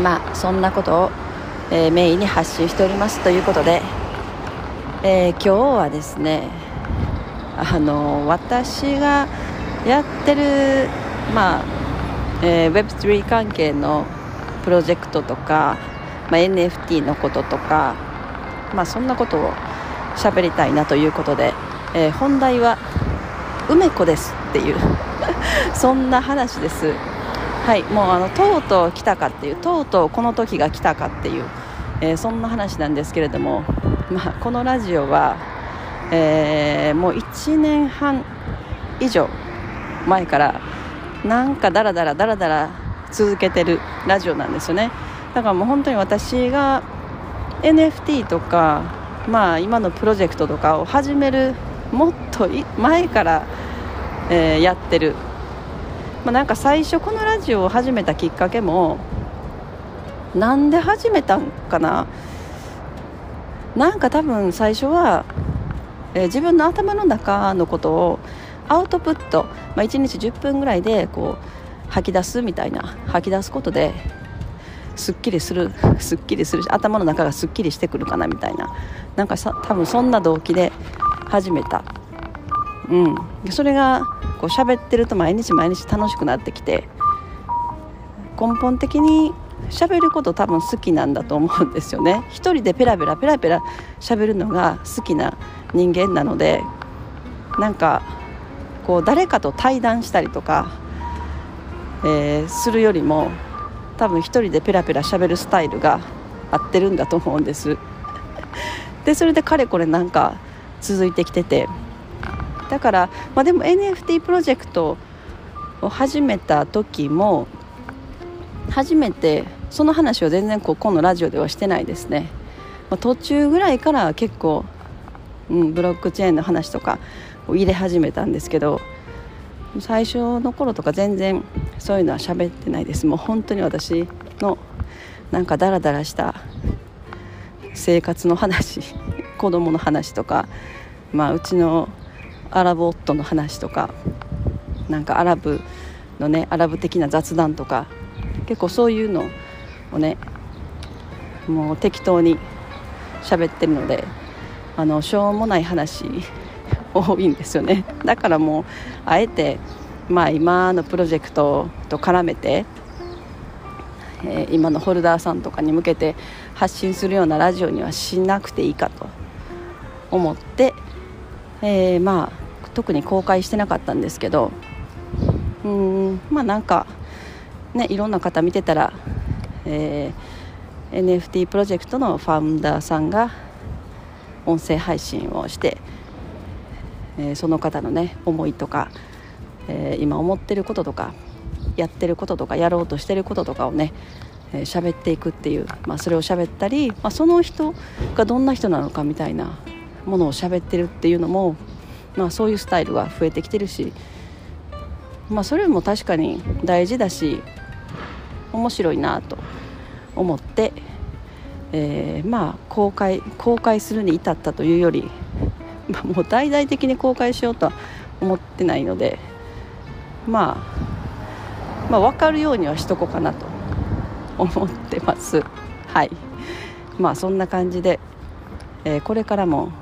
まあそんなことを、えー、メインに発信しておりますということで、えー、今日はですねあの私がやってる、まあえー、Web3 関係のプロジェクトとか、まあ、NFT のこととか、まあ、そんなことを喋りたいなということで、えー、本題は梅子ですっていう そんな話です。はいもうあのとうとう来たかっていうとうとうこの時が来たかっていう、えー、そんな話なんですけれども、まあ、このラジオは、えー、もう1年半以上前からなんかダラダラダラダラ続けてるラジオなんですよね。だからもう本当に私が NFT とかまあ今のプロジェクトとかを始めるもっと前からえー、やってる、まあ、なんか最初このラジオを始めたきっかけもなんで始めたんかな？なんか多分最初は、えー、自分の頭の中のことをアウトプット、まあ、1日10分ぐらいでこう吐き出すみたいな吐き出すことですっきりするすっきりするし頭の中がすっきりしてくるかなみたいな。なんかさ多分そんな動機で始めた。うん、それがこう喋ってると毎日毎日楽しくなってきて根本的に喋ること多分好きなんだと思うんですよね。一人でペラペラペラペラ喋るのが好きな人間なのでなんかこう誰かと対談したりとか、えー、するよりも多分一人でペラペラ喋るスタイルが合ってるんだと思うんです。でそれでかれこれなんか続いてきててだから、まあ、でも NFT プロジェクトを始めた時も初めてその話を全然こう今のラジオではしてないですね、まあ、途中ぐらいから結構、うん、ブロックチェーンの話とかを入れ始めたんですけど最初の頃とか全然そういうのは喋ってないです。もう本当に私のなんかダラダラした生活の話 子供の話とか、まあ、うちのアラブ夫の話とかなんかアラブのねアラブ的な雑談とか結構そういうのをねもう適当に喋ってるのであのしょうもない話多いんですよね。だからもうあえてまあ今のプロジェクトと絡めて、えー、今のホルダーさんとかに向けて発信するようなラジオにはしなくていいかと思って、えー、まあ特に公開してなかったんですけどうんまあなんかねいろんな方見てたら、えー、NFT プロジェクトのファウンダーさんが音声配信をして、えー、その方のね思いとか、えー、今思ってることとかやってることとかやろうとしてることとかをね喋、えー、っていくっていう、まあ、それを喋ったり、まあ、その人がどんな人なのかみたいなものを喋ってるっていうのもまあ、そういうスタイルが増えてきてるし、まあ、それも確かに大事だし面白いなと思って、えー、まあ公開公開するに至ったというより、まあ、もう大々的に公開しようとは思ってないので、まあ、まあ分かるようにはしとこうかなと思ってます。はいまあそんな感じで、えー、これからも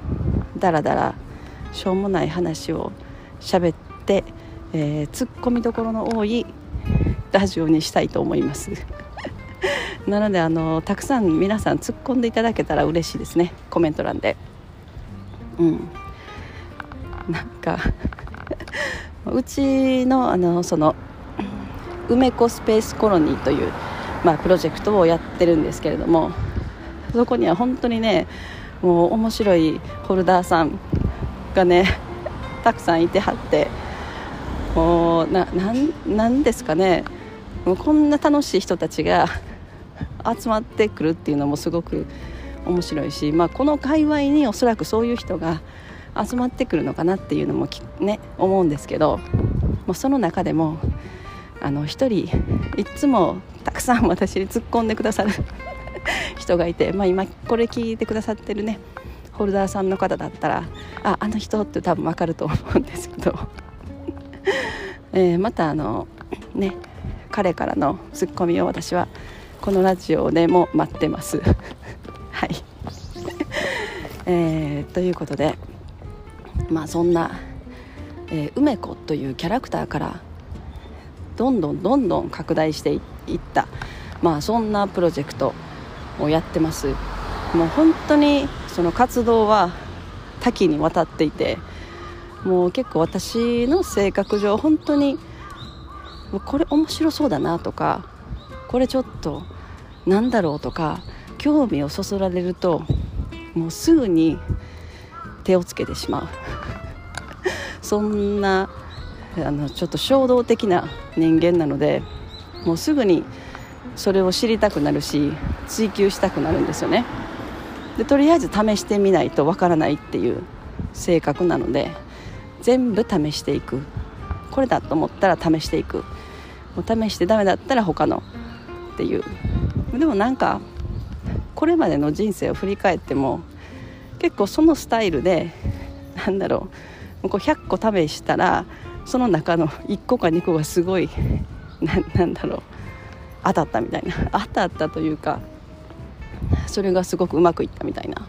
だらだらしょうもない話を喋って、えー、ツッコミどころの多いラジオにしたいと思います。なのであのたくさん皆さん突っ込んでいただけたら嬉しいですねコメント欄で。うん。なんか うちのあのその梅子スペースコロニーという、まあ、プロジェクトをやってるんですけれどもそこには本当にねもう面白いホルダーさんがねたくさんいてはってもうななんですかね。もうこんな楽しい人たちが集まってくるっていうのもすごく面白いし、まあ、この界隈におそらくそういう人が集まってくるのかなっていうのもね思うんですけどもうその中でもあの一人いつもたくさん私に突っ込んでくださる人がいて、まあ、今これ聞いてくださってるねホルダーさんの方だったらああの人って多分分かると思うんですけど、えー、またあのね彼からのツッコミを私はこのラジオでも待ってます。はい、えー、ということでまあそんな、えー、梅子というキャラクターからどんどんどんどん拡大していったまあそんなプロジェクトをやってます。もう本当にその活動は多岐にわたっていてもう結構私の性格上本当にこれ面白そうだなとかこれちょっとなんだろうとか興味をそそられるともうすぐに手をつけてしまう。そんなあのちょっと衝動的な人間なのでもうすぐにそれを知りたくなるし追求したくなるんですよね。でとりあえず試してみないとわからないっていう性格なので全部試していく。これだと思ったら試していく。もう試してダメだったら他のっていう。でもなんかこれまでの人生を振り返っても結構そのスタイルでなんだろう。こう100個試したらその中の1個か2個がすごいなんだろう。当たったみたいな。当たったというかそれがすごくうまくいったみたいな。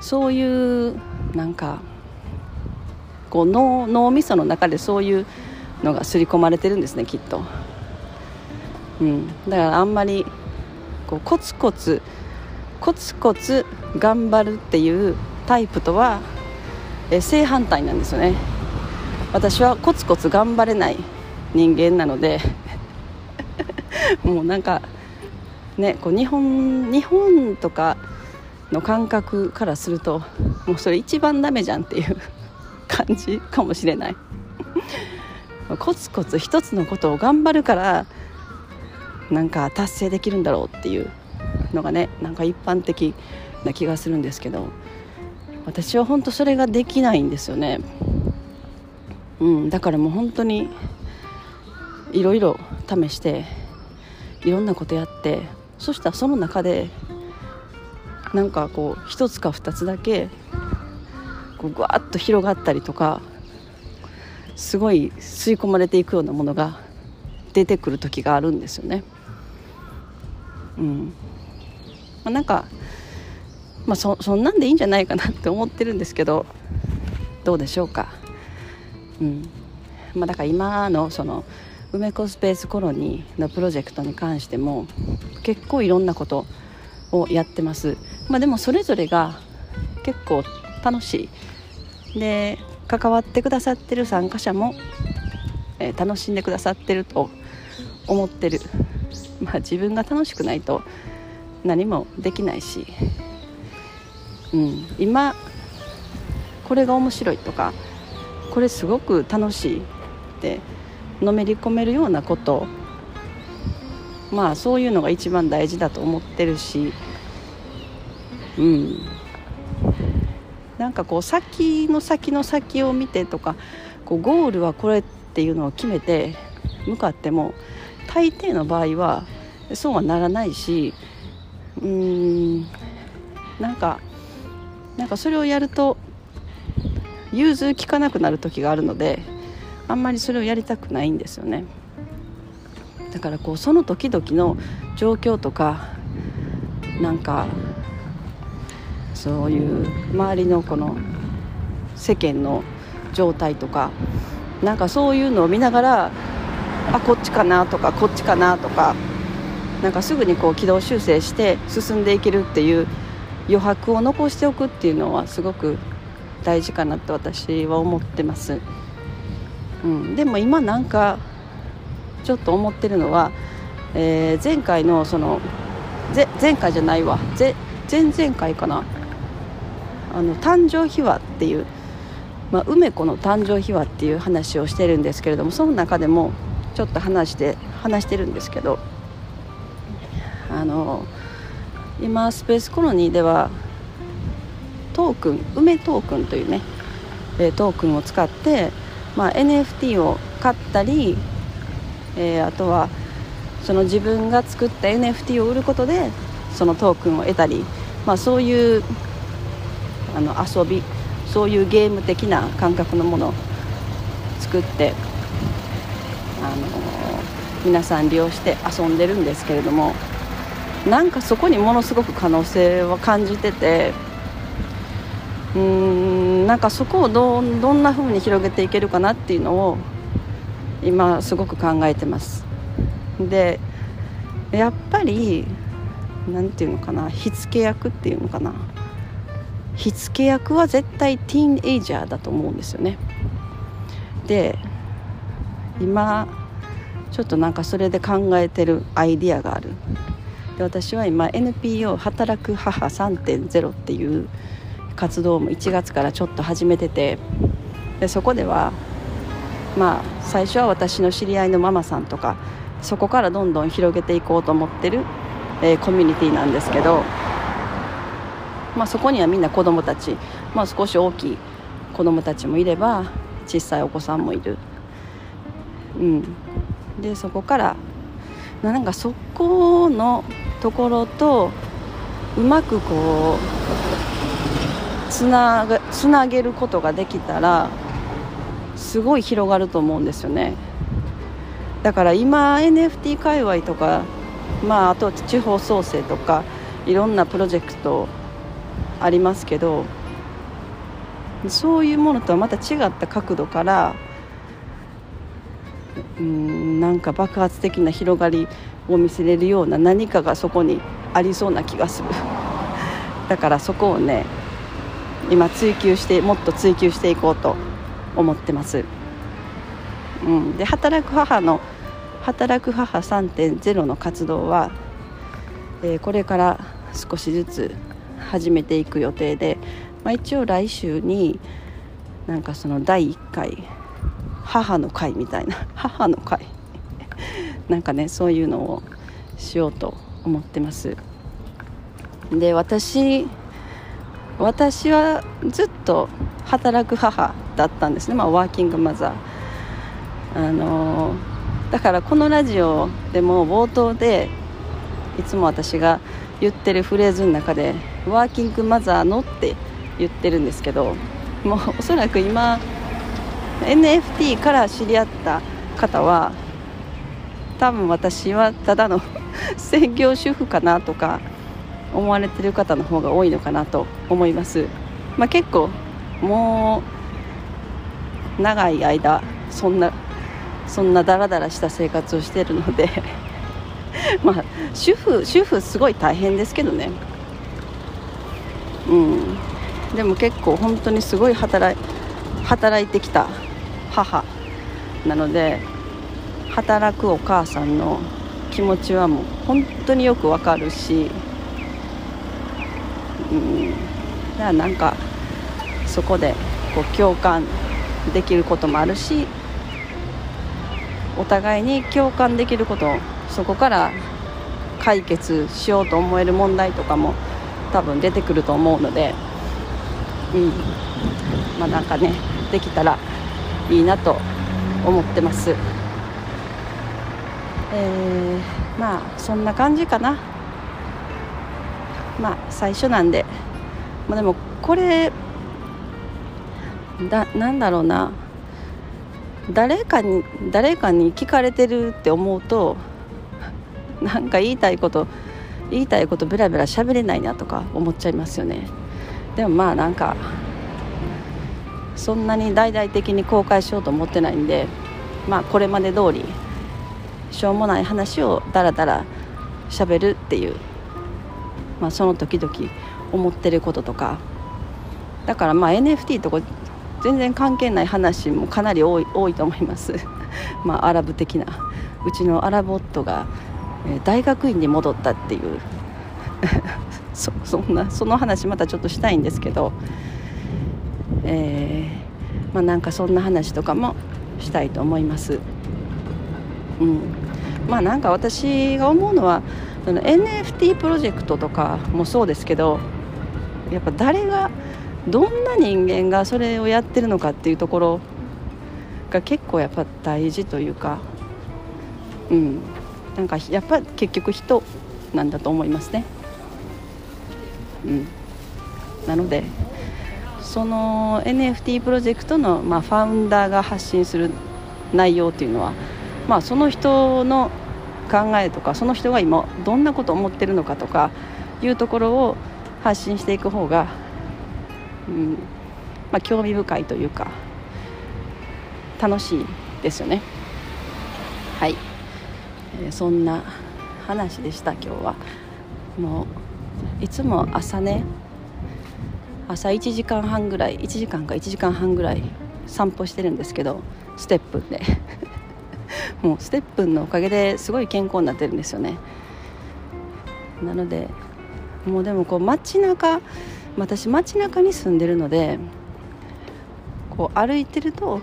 そういうなんかこう脳脳みその中でそういうのが刷り込まれてるんですねきっと、うん、だからあんまりこうコツコツコツコツ頑張るっていうタイプとはえ正反対なんですよね。私はコツコツ頑張れない人間なので。もうなんかねこう日本日本とかの感覚からするともうそれ一番ダメじゃんっていう感じかもしれない。コツコツ一つのことを頑張るからなんか達成できるんだろうっていうのがねなんか一般的な気がするんですけど私は本当それができないんですよね、うん、だからもう本当にいろいろ試していろんなことやってそしたらその中でなんかこう一つか二つだけこうぐわっと広がったりとかすごい吸い込まれていくようなものが出てくる時があるんですよね。うんまあ、なんか、まあそ、そんなんでいいんじゃないかなって思ってるんですけどどうでしょうか。うんまあ、だから今のその梅子スペースコロニーのプロジェクトに関しても結構いろんなことをやってます、まあ、でもそれぞれが結構楽しい。で関わってくださってる参加者も、えー、楽しんでくださってると思ってる、まあ、自分が楽しくないと何もできないし、うん、今これが面白いとかこれすごく楽しいってのめり込めるようなこと。まあそういうのが一番大事だと思ってるし。うん。なんかこう先の先の先を見てとかこうゴールはこれっていうのを決めて向かっても大抵の場合はそうはならないしうーんなんかなんかそれをやると融通きかなくなる時があるのであんまりそれをやりたくないんですよねだからこうその時々の状況とかなんかそういう周りのこの世間の状態とかなんかそういうのを見ながらあこっちかなとかこっちかなとかなんかすぐにこう軌道修正して進んでいけるっていう余白を残しておくっていうのはすごく大事かなって私は思ってます。うん、でも今なんかちょっと思ってるのは、えー、前回のその前回じゃないわ。前々回かな。あの誕生秘話っていう、まあ、梅子の誕生秘話っていう話をしてるんですけれどもその中でもちょっと話して話してるんですけどあの今スペースコロニーではトークン梅トークンというね、えトークンを使って、まあ、NFT を買ったり、えー、あとはその自分が作った NFT を売ることでそのトークンを得たり、まあ、そういうあの遊びそういうゲーム的な感覚のものを作ってあの皆さん利用して遊んでるんですけれどもなんかそこにものすごく可能性は感じててうーんなんかそこをどどんな風に広げていけるかなっていうのを今すごく考えてます。でやっぱり何て言うのかな火付け役っていうのかな。火付け役は絶対ティーンエイジャーだと思うんですよね。で今ちょっとなんかそれで考えてるアイディアがある。で私は今 NPO 働く母3.0っていう活動も1月からちょっと始めててでそこではまあ最初は私の知り合いのママさんとかそこからどんどん広げていこうと思ってる、えー、コミュニティなんですけど、まあ、そこにはみんな子どもたち、まあ、少し大きい子どもたちもいれば小さいお子さんもいる、うん、でそこからなんかそこのところとうまくこうつながつなげることができたらすごい広がると思うんですよね。だから今 NFT 界隈とかまああと地方創生とかいろんなプロジェクトありますけどそういうものとはまた違った角度からうんなんか爆発的な広がりを見せれるような何かがそこにありそうな気がする。だからそこをね今追求してもっと追求していこうと思ってます、うん、で働く母の働く母3.0の活動は、えー、これから少しずつ始めていく予定で、まあ、一応来週になんかその第1回母の会みたいな 母の会 なんかねそういうのをしようと思ってます。で私私はずっと働く母だったんですね、まあ、ワーキングマザーあのだからこのラジオでも冒頭でいつも私が言ってるフレーズの中で「ワーキングマザーの」って言ってるんですけどもうおそらく今 NFT から知り合った方は多分私はただの 専業主婦かなとか思われてる方の方が多いのかなと思います、まあ、結構もう長い間そんなそんなダラダラした生活をしてるので まあ主婦主婦すごい大変ですけどね。うん。でも結構本当にすごい働い働いてきた母なので働くお母さんの気持ちはもう本当によくわかるしうん。だからなんかそこでこう共感できることもあるしお互いに共感できることそこから解決しようと思える問題とかも多分出てくると思うのでうん。まあなんかねできたらいいなと思ってます。えー、まあそんな感じかな。まあ最初なんで、まあ、でもこれだなんだろうな。誰かに誰かに聞かれてるって思うと なんか言いたいこと言いたいことベラベラ喋れないなとか思っちゃいますよね。でもまあなんかそんなに大々的に公開しようと思ってないんでまあこれまで通りしょうもない話をダラダラ喋るっていう、まあ、その時々思ってることとか。だからまあ NFT とか全然関係ない話もかなり多い多いと思います。まあアラブ的な。うちのアラブ夫が、大学院に戻ったっていう。そそんなその話またちょっとしたいんですけど。えー、まあ、なんかそんな話とかもしたいと思います。うん、まあなんか私が思うのはその NFT プロジェクトとかもそうですけどやっぱ誰がどんな人間がそれをやってるのかっていうところが結構やっぱ大事というかうん。なんかやっぱ結局人なんだと思いますね。うん。なのでその NFT プロジェクトの、まあ、ファウンダーが発信する内容っていうのは、まあ、その人の考えとかその人が今どんなことを思ってるのかとかいうところを発信していく方が、うんまあ、興味深いというか楽しいですよね。はい、えー、そんな話でした今日は。もういつも朝ね朝1時間半ぐらい1時間か1時間半ぐらい散歩してるんですけどステップで。もうステップのおかげですごい健康になってるんですよね。なのでもうでもこう街中私街中に住んでるのでこう歩いてると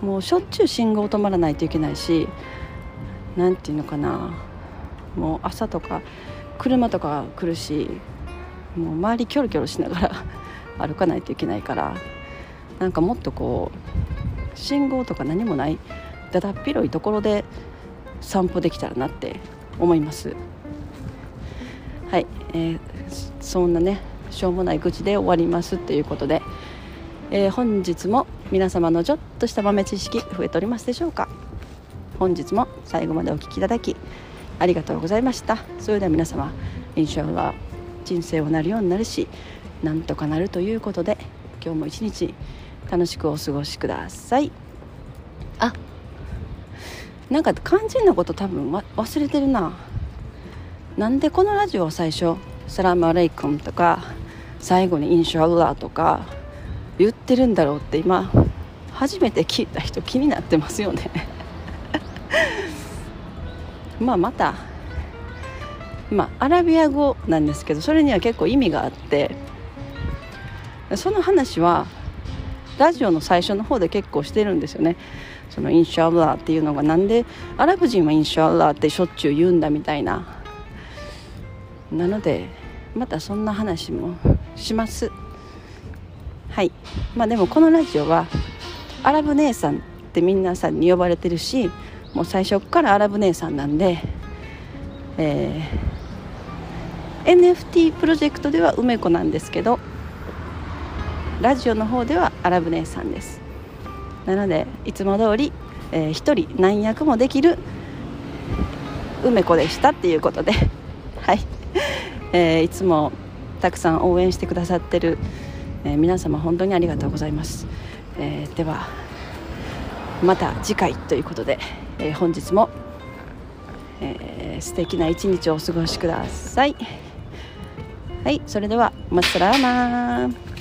もうしょっちゅう信号止まらないといけないし何て言うのかなもう朝とか車とか来るしもう周りキョロキョロしながら 歩かないといけないからなんかもっとこう信号とか何もないだだっ広いところで散歩できたらなって思います。はい、えー、そんなねしょうもない愚痴で終わりますっていうことで、えー、本日も皆様のちょっとした豆知識増えておりますでしょうか。本日も最後までお聴きいただきありがとうございました。それでは皆様インシャルは人生をなるようになるしなんとかなるということで今日も一日楽しくお過ごしください。なんか肝心なこと多分忘れてるな。なんでこのラジオは最初「サラムアレイコム」とか最後に「インシャアルラー」とか言ってるんだろうって今初めて聞いた人気になってますよね。まあまたまあアラビア語なんですけどそれには結構意味があってその話はラジオの最初の方で結構してるんですよね。そのインシャアラーっていうのがなんでアラブ人はインシャアラーってしょっちゅう言うんだみたいな。なのでまたそんな話もします。はい。まあでもこのラジオはアラブ姉さんって皆さんに呼ばれてるしもう最初からアラブ姉さんなんで、えー、NFT プロジェクトでは梅子なんですけどラジオの方ではアラブ姉さんです。なのでいつも通り、えー、1人何役もできる梅子でしたっていうことで はい、えー、いつもたくさん応援してくださってる、えー、皆様本当にありがとうございます、えー、ではまた次回ということで、え、本日も、えー、素敵な一日をお過ごしください。はいそれではマッサラーマー